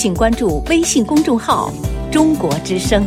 请关注微信公众号“中国之声”。